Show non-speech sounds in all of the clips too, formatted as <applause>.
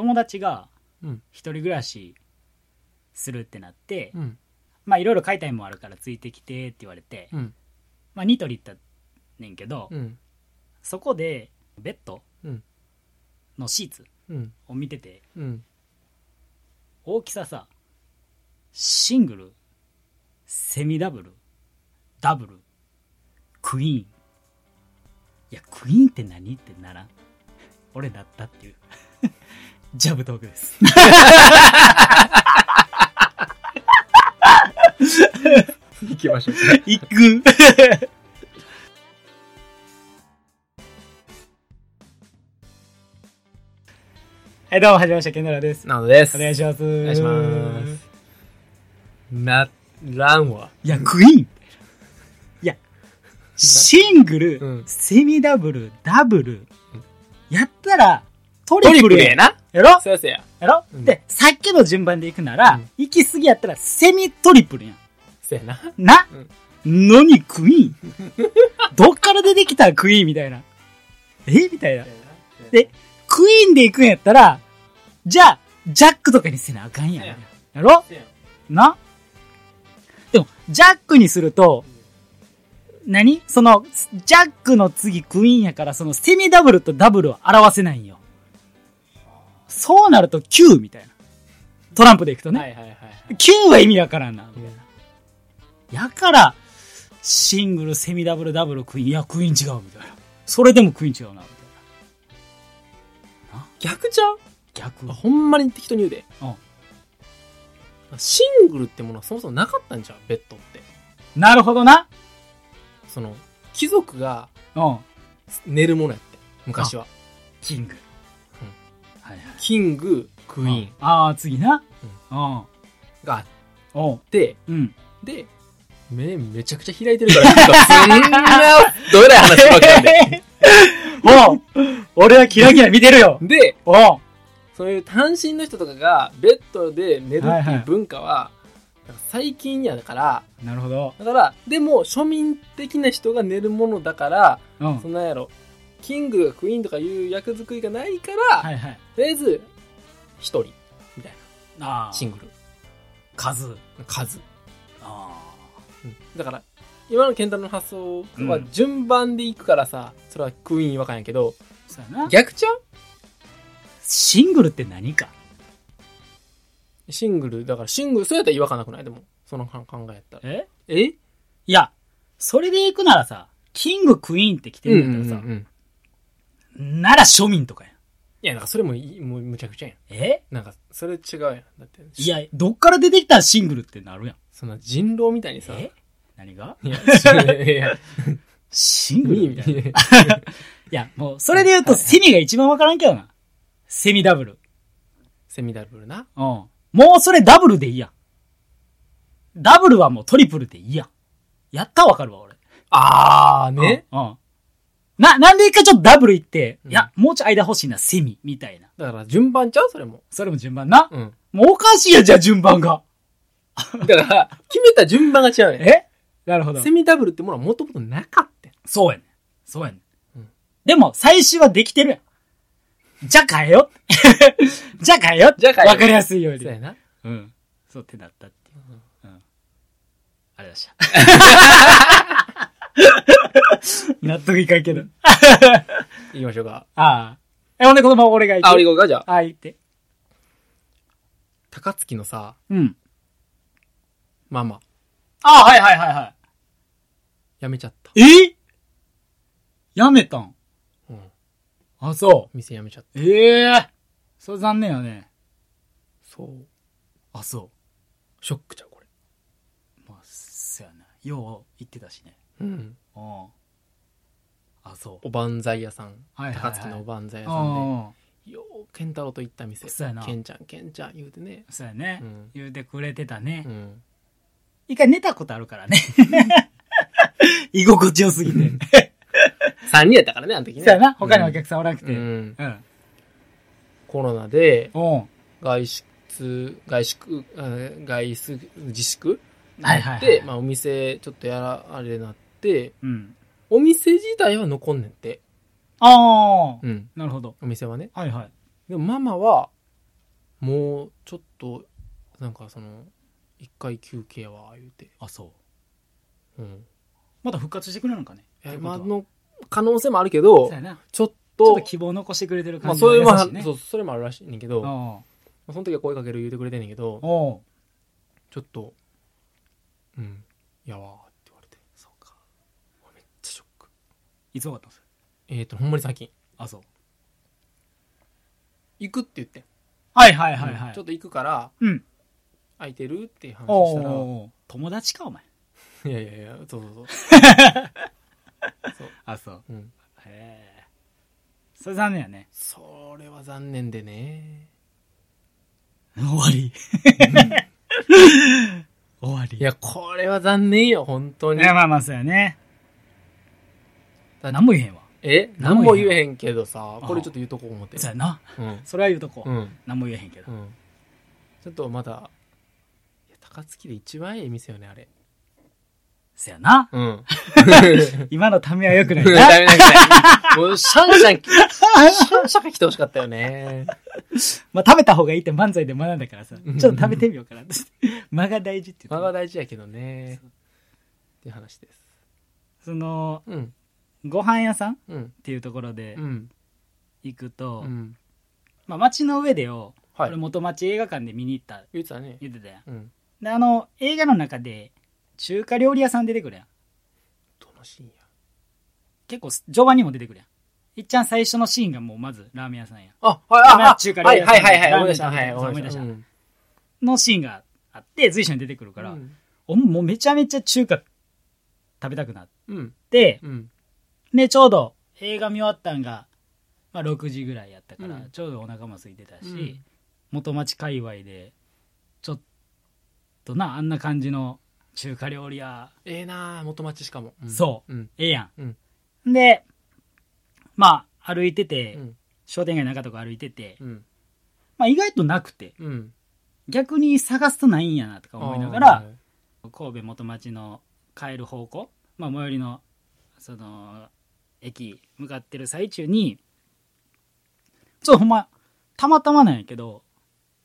友達がうん一人暮らしするってなって、うん。まあいろいろ買いたいもんあるからついてきてって言われて、うん。まあニトリ行ったねんけど、うん。そこでベッドうんのシーツうん。を見ててうん。大きささシングルセミダブルダブルクイーンいやクイーンって何？ってならん俺だったっていうジャブトークです。<laughs> 行きましょう。行く。<laughs> はいどうもはじめましてケンドラです。なのです。お願いします。お願いします。ならんわ。いや、クイーン。いや、シングル、うん。セミダブル、ダブル、やったら、トトリプルやな。やろ？そうやそうや。やろ、うんで、さっきの順番でいくなら、うん行き過ぎやったら、セミトリプルやん。そうやな。な、のにクイーンどっから出てきたクイーンみたいな。え？みたいな。で、クイーンで行くんやったら、じゃあ、ジャックとかにせなあかんやん。ややろ？そうやな？でも、ジャックにすると、何？その、ジャックの次クイーンやから、そのセミダブルとダブルを表せないんよ。そうなると9みたいな。トランプでいくとね。はいはいはいはい。9は意味わからんな。みたいな。やから、シングル、セミダブル、ダブル、クイーン。いや、クイーン違う、みたいな。それでもクイーン違うな、みたい逆ちゃう？な。逆。ほんまに適当に言うで。うんシングルってものはそもそもなかったんじゃん、ベッドって。なるほどな。その、貴族がうん。寝るものやって。昔は。キング。はいはい。キング、クイーンああ、次な。うん。があっ。て、うん。で、目めちゃくちゃ開いてるから、そんな、<laughs> どえらい話するわけなんで。<laughs> おう俺はキラキラ見てるよ。で、おうそういう単身の人とかがベッドで寝るってはいう文化は、最近やだから、なるほど。だから、でも庶民的な人が寝るものだから、うんそ。んなんやろ、キングがクイーンとかいう役作りがないから、はいはい。とりあえず、一人、みたいあな、あ。シングル、数。数。あうんだから、今の健太郎の発想はうん順番でいくからさ、それはクイーンわかんやけど。逆ちゃう？シングルって何か？シングル、だからシングル、そうやったら違和感なくない？でも、その考えやったら。え？え？いや、それで行くならさ、キング、クイーンって来てるんだったらさ、ん。なら庶民とかやん。いや、なんかそれもいい、もうむちゃくちゃやん。え？なんか、それ違うやん。だって、いや、どっから出てきたシングルってなるやん。そんな人狼みたいにさ、え？何が？いや、<laughs> いや、シングル？みたいな。いや、もう、それで言うと、セミが一番わからんけどな。セミダブル。セミダブルな？うん。もうそれダブルでいいやん。ダブルはもうトリプルでいいやん。やったらわかるわ、俺。あーね。うん。うん。な、なんで一回ちょっとダブル行って、うんいや、もうちょい間欲しいな、セミ、みたいな。だから順番ちゃう？それも。それも順番な。うん。もうおかしいやん、じゃあ順番が。だから、決めた順番が違うねえ？なるほどセ。ミダブルってものはもともとなかった。そうやねん。そうやねん。うんでも、最終はできてるやん。じゃあ変えよう。<laughs> じゃあ変えよう。じゃあ変えようわかりやすいようにそう。やな。うん。そうってなったっていう。うん。ありがとうございました。<laughs> <laughs> 納得いかんけど。<laughs> 言いましょうか。ああ。え、ほんでこのまま俺が言って。あ、俺行こうか、じゃあ。ああ、言って。高槻のさ、うん。ママ、ああ、はいはいはいは辞めちゃった。い。え？やめたん？うん。あ、そう。店辞めちゃった。ええそれ残念やね。そう。あ、そショックちゃう、これ。う。まあ、そやな。よう言ってたしね。うん。うん。あ、そう。おばんざい屋さん。はいはいはい高槻のおばんざい屋うさんん。で、よう、ケンタロウと行った店。そうやなケンちゃん、ケンちゃん言うてね。そうやね。うん言うてくれてたね。うん。一回寝たことあるからね。<laughs> 居心地よすぎて。<laughs> 3人やったからね、あの時ね。そうやな。他にお客さんおらなくて。ううん。ん。コロナで、うん。外出、外宿、あ外出自粛はいはいはいで、まあお店ちょっとやら、あれなって、うん。お店自体は残んねんって。ああ。うん。なるほど。お店はね。はいはい。でもママはもうちょっとなんかその一回休憩は言うてあそううんまた復活してくれるのかねいやまあの可能性もあるけどちょっちょっとと希望残してくれてるまあ感じそういうまあが優しいねそうそれもあるらしいねんけど、その時は声かける言うてくれてんねんけどちょっとうんやわーって言われてそうかめっちゃショックいつ分かったんですえっ、とほんまに最近。あそう。行くって言ってん。はいはいはいはい。ちょっと行くからうん。空いてるっていう話おしたら。お友達かお前。いやいやいやそうそうそう。<laughs> あそう。うん。へえそれ残念やね。それは残念でね。<laughs> 終わり。<laughs> 終わり。いやこれは残念よ本当に。いやまあまあそうやねだ何も言えへんわ。え？何も言えへんけどさあこれちょっと言うとこ思ってそうやな。うん。それは言うとこ。うん。何も言えへんけど。うん。ちょっとまだ高槻で一番いい店よねあれ。そやな。うん。<laughs> 今のためはよくないな。ダメダメもうシャンシャンシャンシャン来てほしかったよね。<laughs> まあ食べた方がいいって漫才で学んだからさ。ちうん。ょっと食べてみようかな。<laughs> 間が大事って言間が大事やけどね。っていう話です。そのうんご飯屋さんっうん。ていうところでうん。行くと、うん。まあ、街の上でを、はい。俺元町映画館で見に行った。言ってたね。言ってたやん。うん。であの映画の中で中華料理屋さん出てくるやん。どのシーンや？結構序盤にも出てくるやん。いっちゃん最初のシーンがもうまずラーメン屋さんやん。あはいああ中華料はい理屋さんはいはいはいラーメン思い出した。はい思い出した。うん。のシーンがあって随所に出てくるから、うん。おもうめちゃめちゃ中華食べたくなっうん。てうんでちょうど。映画見終わったんが、まあ、6時ぐらいやったから、うん。ちょうどお腹も空いてたし、うん。元町界隈でちょっとなあんな感じの中華料理屋。ええなあ元町しかも。うん。そう。うん。ええやん、うん。でまあ歩いてて、うん。商店街の中とか歩いてて、うん。まあ、意外となくてうん。逆に探すとないんやなとか思いながら神戸元町の帰る方向、まあ、最寄りのその駅向かってる最中にちょっとほんまたまたまなんやけど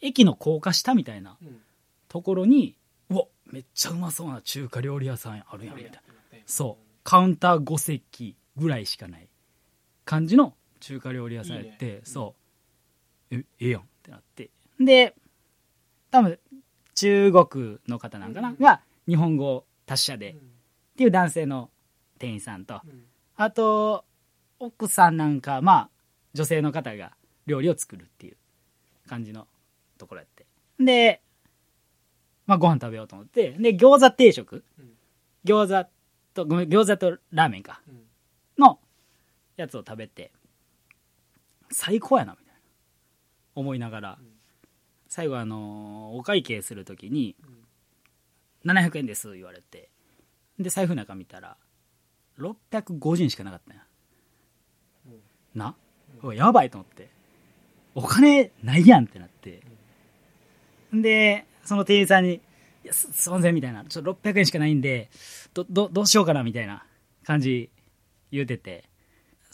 駅の高架下みたいなうん。ところにうわめっちゃうまそうな中華料理屋さんあるやんみたいな。そう。カウンター5席ぐらいしかない。感じの中華料理屋さんやっていいね。そう。えええやんってなって。で多分中国の方なんかな、うん。が日本語達者で、っていう男性の店員さんと。うんあと奥さんなんかまあ女性の方が料理を作るっていう感じのところやって。でまあご飯食べようと思って。で餃子定食。うん。餃子とごめん餃子とラーメンか。うん。のやつを食べて。最高やなみたいな。思いながら。うん。最後あのーお会計するときに「700円です」言われて。で財布の中見たら650円しかなかったんや。な？やばいと思って。お金ないやんってなって。でその店員さんに「いやすすいません」みたいな「ちょっと600円しかないんでどどどうしようかな」みたいな感じ言うてて。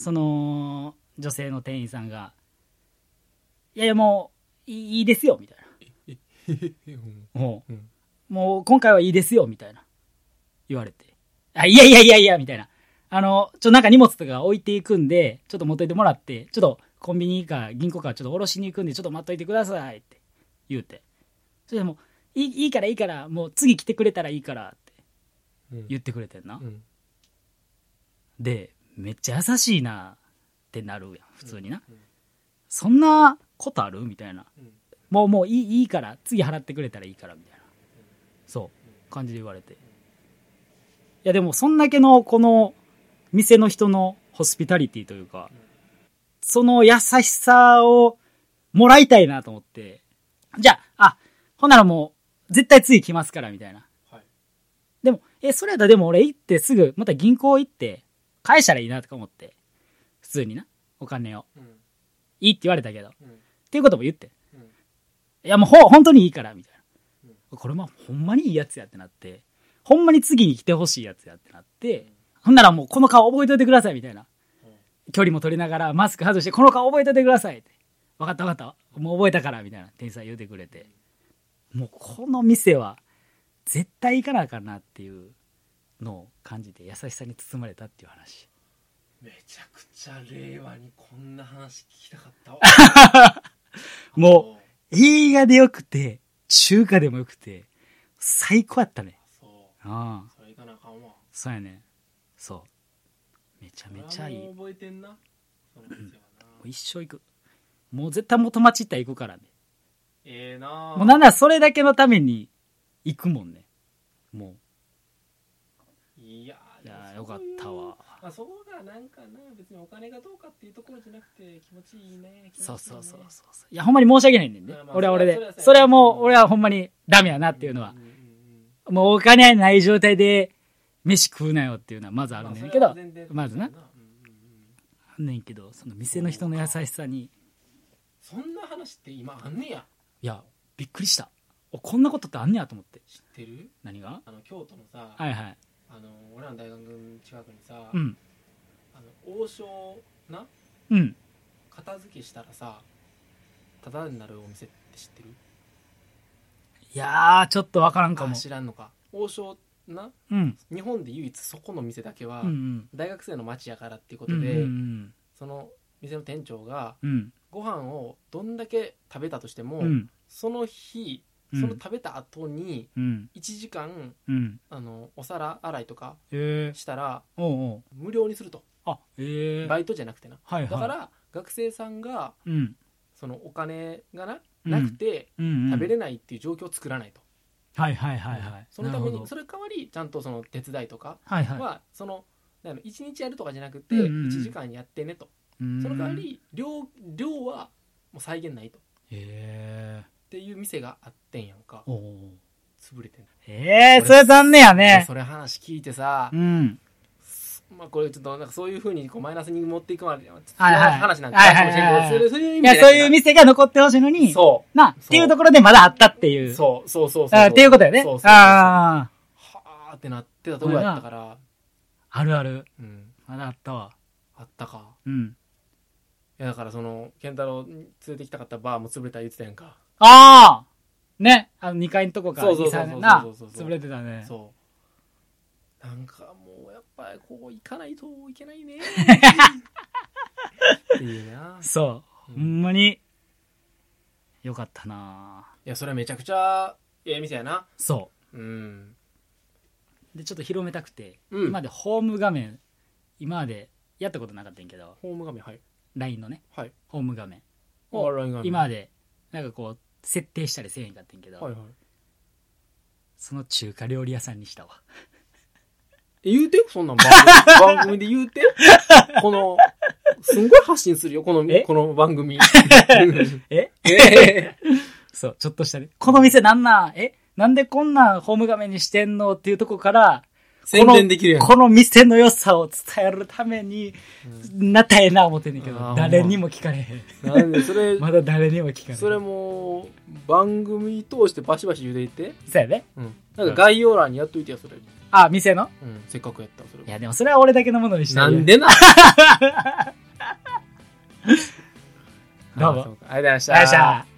その女性の店員さんが「いやいやもういいいいですよ」みたいな。もううんもう今回はいいですよみたいな言われて「あいやいやいやいや」みたいなあのちょなんか荷物とか置いていくんでちょっと持っといてもらってちょっとコンビニか銀行かちょっと下ろしに行くんでちょっと待っといてくださいって言うて。それでもういいいいからいいからもう次来てくれたらいいからってうん。言ってくれてんな、うん。でめっちゃ優しいなってなるやん普通にな、うん。そんなことあるみたいな。うん。もうもういいいいから次払ってくれたらいいからみたいな。そう。感じで言われて。いやでもそんだけのこの店の人のホスピタリティというかその優しさをもらいたいなと思ってじゃああほんならもう絶対次来ますからみたいな。はい。でもえそれやったらでも俺行ってすぐまた銀行行って返したらいいなとか思って普通になお金を。うん。いいって言われたけど。うん。っていうことも言って。うん。いやもうほ本当にいいからみたいな、これまあほんまにいいやつやってなってほんまに次に来てほしいやつやってなって、ほんならもうこの顔覚えといてくださいみたいな。距離も取りながらマスク外してこの顔覚えといてくださいって。分かった分かった。もう覚えたからみたいな。店員さん言うてくれて。もうこの店は絶対行かなあかんなっていうのを感じて優しさに包まれたっていう話。めちゃくちゃ令和にこんな話聞きたかったわ。<laughs> もう映画でよくて中華でもよくて最高やったね。そう。ああそれいかなあかんわ。そうやねそう。めちゃめちゃいい。もう覚えてんな。その店はな。う一生行く。もう絶対元町行ったら行くからね。ええな。あもうなんならそれだけのために行くもんね。もいやういやーよかったわ。あそこがなんかな。別にお金がどうかっていうところじゃなくて気持ちいいね。そうそうそうそう。そういやほんまに申し訳ないねんねまあまあ俺は俺で。それはもう俺はほんまにダメやなっていうのは。もうお金ない状態で飯食うなよっていうのはまずあるねん。けどまずなうんうんうんあんねんけどその店の人の優しさに。そんな話って今あんねや。いやびっくりした。おこんなことってあんねやと思って。知ってる？何が？あの京都のさ、はいはい。あの俺らの大学の近くにさ、うん。あの王将な？うん。片付けしたらさタダになるお店って知ってる？いやーちょっとわからんかも。あ知らんのか。王将なうん。日本で唯一そこの店だけは、大学生の街やからっていうことで、んその店の店長がうん。ご飯をどんだけ食べたとしても、うん。その日うん。その食べた後にうん。1時間うん。あのお皿洗いとかええしたら無料にすると。あええバイトじゃなくてな。だから学生さんがうん。そのお金がなうん。なくて食べれないっていう状況を作らないと、はいはいはいはい。そのためにそれ代わりちゃんとその手伝いとかはいはい。はその1日やるとかじゃなくてうんうんうん。1時間やってねと。うん。その代わり量量はもう再現ないと。っええていう店があってんやんか。おうおう。潰れてんええそれ残念やね。それ話聞いてさうんまあこれちょっとなんかそういうふうにこうマイナスに持っていくまではいはい。話なんかもしれんはいはい。けどそういうそういう店が残ってほしいのにそなっていうところでまだあったっていう。う。そうそうそうそう。あっていうことやね。そうそうそうああはあってなってたとこやったから。あるある。うん。まだあったわ。あったか。うん。いやだからその健太郎に連れてきたかったバーも潰れた言ってたやんか。ああね。あの2階のとこから2、そうそうそう3年な潰れてたね。そうなんかもうやっぱりこう行かないといけないね。っ <laughs> ていうな。そう。ほんまに。よかったな。いやそれはめちゃくちゃええ店やな。そう。ん。うでちょっと広めたくて、うん。今までホーム画面今までやったことなかったんやけど。ホーム画面はい。LINE のね。はい。ホーム画面。あを LINE 画面。今までなんかこう設定したりせえへんかったんやけど、はいはい。その中華料理屋さんにしたわ。え言うてそんなん番組。<laughs> 番組で言うて。このすんごい発信するよこのえ？この番組。<laughs> え？え？そうちょっとしたね。この店なんなん？え？なんでこんなんホーム画面にしてんの？っていうとこから宣伝できるやん。この店の良さを伝えるために、なったらええな思ってんねんけど誰にも聞かれへん。なんでそれ <laughs> まだ誰にも聞かれへん。それも番組通してバシバシ言うていって。そうやねうん。なんか概要欄にやっといてよそれ。あ店の？うんせっかくやったらそれ。いやでもそれは俺だけのものにしてなんでな <laughs> どうも。ありがとうございました